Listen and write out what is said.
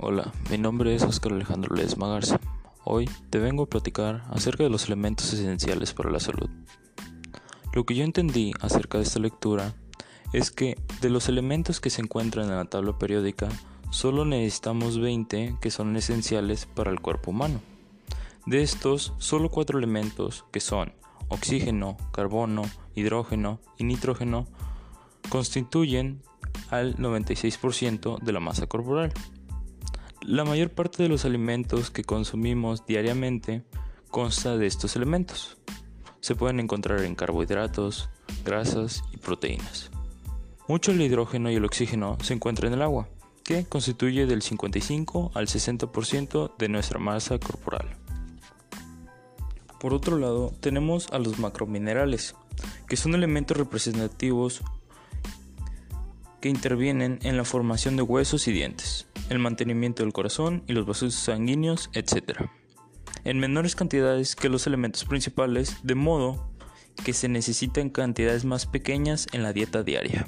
Hola, mi nombre es Oscar Alejandro Ledesma Garza. Hoy te vengo a platicar acerca de los elementos esenciales para la salud. Lo que yo entendí acerca de esta lectura es que de los elementos que se encuentran en la tabla periódica, solo necesitamos 20 que son esenciales para el cuerpo humano. De estos, solo 4 elementos, que son oxígeno, carbono, hidrógeno y nitrógeno, constituyen al 96% de la masa corporal. La mayor parte de los alimentos que consumimos diariamente consta de estos elementos. Se pueden encontrar en carbohidratos, grasas y proteínas. Mucho el hidrógeno y el oxígeno se encuentran en el agua, que constituye del 55 al 60% de nuestra masa corporal. Por otro lado, tenemos a los macrominerales, que son elementos representativos que intervienen en la formación de huesos y dientes, el mantenimiento del corazón y los vasos sanguíneos, etc. En menores cantidades que los elementos principales, de modo que se necesitan cantidades más pequeñas en la dieta diaria.